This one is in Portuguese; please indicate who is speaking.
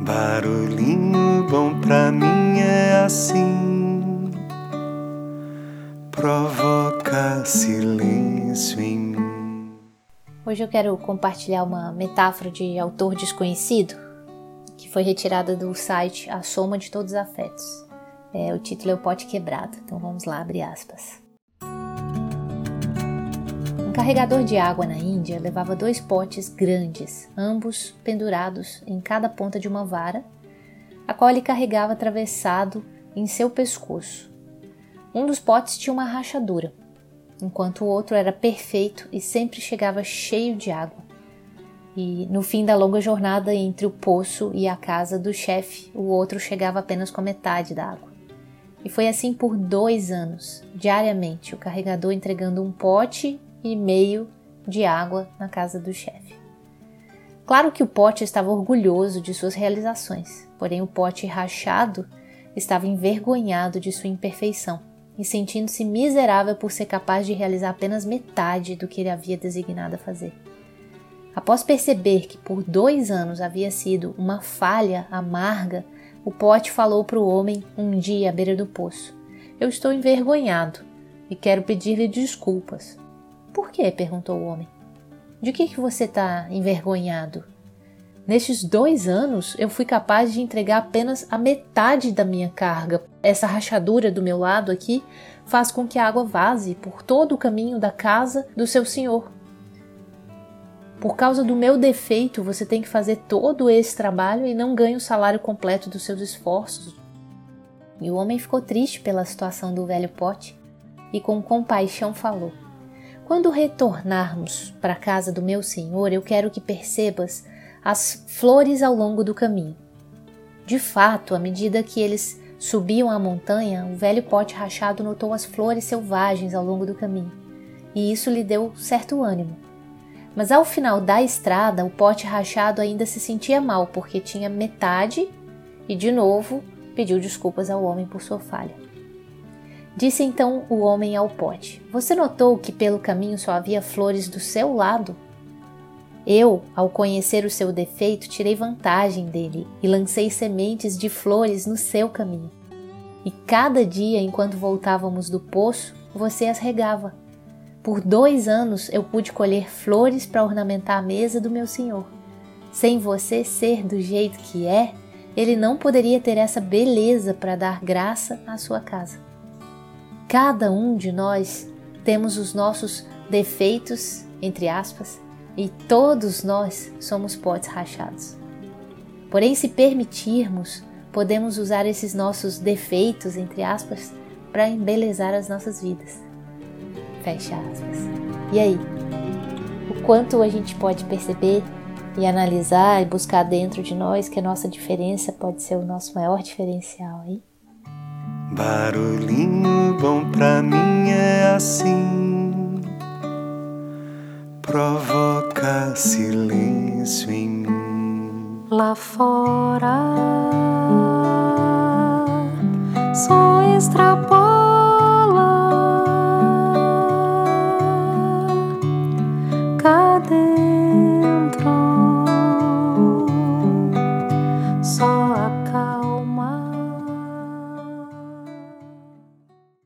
Speaker 1: Barulhinho bom pra mim é assim, provoca silêncio em mim.
Speaker 2: Hoje eu quero compartilhar uma metáfora de autor desconhecido que foi retirada do site A Soma de Todos os Afetos. É, o título é O Pote Quebrado, então vamos lá, abre aspas. Carregador de água na Índia levava dois potes grandes, ambos pendurados em cada ponta de uma vara, a qual ele carregava atravessado em seu pescoço. Um dos potes tinha uma rachadura, enquanto o outro era perfeito e sempre chegava cheio de água. E no fim da longa jornada entre o poço e a casa do chefe, o outro chegava apenas com metade da água. E foi assim por dois anos, diariamente, o carregador entregando um pote e meio de água na casa do chefe. Claro que o pote estava orgulhoso de suas realizações, porém o pote rachado estava envergonhado de sua imperfeição e sentindo-se miserável por ser capaz de realizar apenas metade do que ele havia designado a fazer. Após perceber que por dois anos havia sido uma falha amarga, o pote falou para o homem um dia à beira do poço: Eu estou envergonhado e quero pedir-lhe desculpas. Por quê? perguntou o homem. De que, que você está envergonhado? Nestes dois anos, eu fui capaz de entregar apenas a metade da minha carga. Essa rachadura do meu lado aqui faz com que a água vaze por todo o caminho da casa do seu senhor. Por causa do meu defeito, você tem que fazer todo esse trabalho e não ganha o salário completo dos seus esforços. E o homem ficou triste pela situação do velho pote e, com compaixão, falou: quando retornarmos para a casa do meu Senhor, eu quero que percebas as flores ao longo do caminho. De fato, à medida que eles subiam a montanha, o velho pote rachado notou as flores selvagens ao longo do caminho, e isso lhe deu certo ânimo. Mas ao final da estrada, o pote rachado ainda se sentia mal porque tinha metade e, de novo, pediu desculpas ao homem por sua falha. Disse então o homem ao pote: Você notou que pelo caminho só havia flores do seu lado? Eu, ao conhecer o seu defeito, tirei vantagem dele e lancei sementes de flores no seu caminho. E cada dia, enquanto voltávamos do poço, você as regava. Por dois anos eu pude colher flores para ornamentar a mesa do meu senhor. Sem você ser do jeito que é, ele não poderia ter essa beleza para dar graça à sua casa. Cada um de nós temos os nossos defeitos, entre aspas, e todos nós somos potes rachados. Porém, se permitirmos, podemos usar esses nossos defeitos, entre aspas, para embelezar as nossas vidas. Fecha aspas. E aí? O quanto a gente pode perceber e analisar e buscar dentro de nós que a nossa diferença pode ser o nosso maior diferencial, hein?
Speaker 1: Barulhinho bom pra mim é assim, provoca silêncio em mim.
Speaker 3: Lá fora, só extrapola.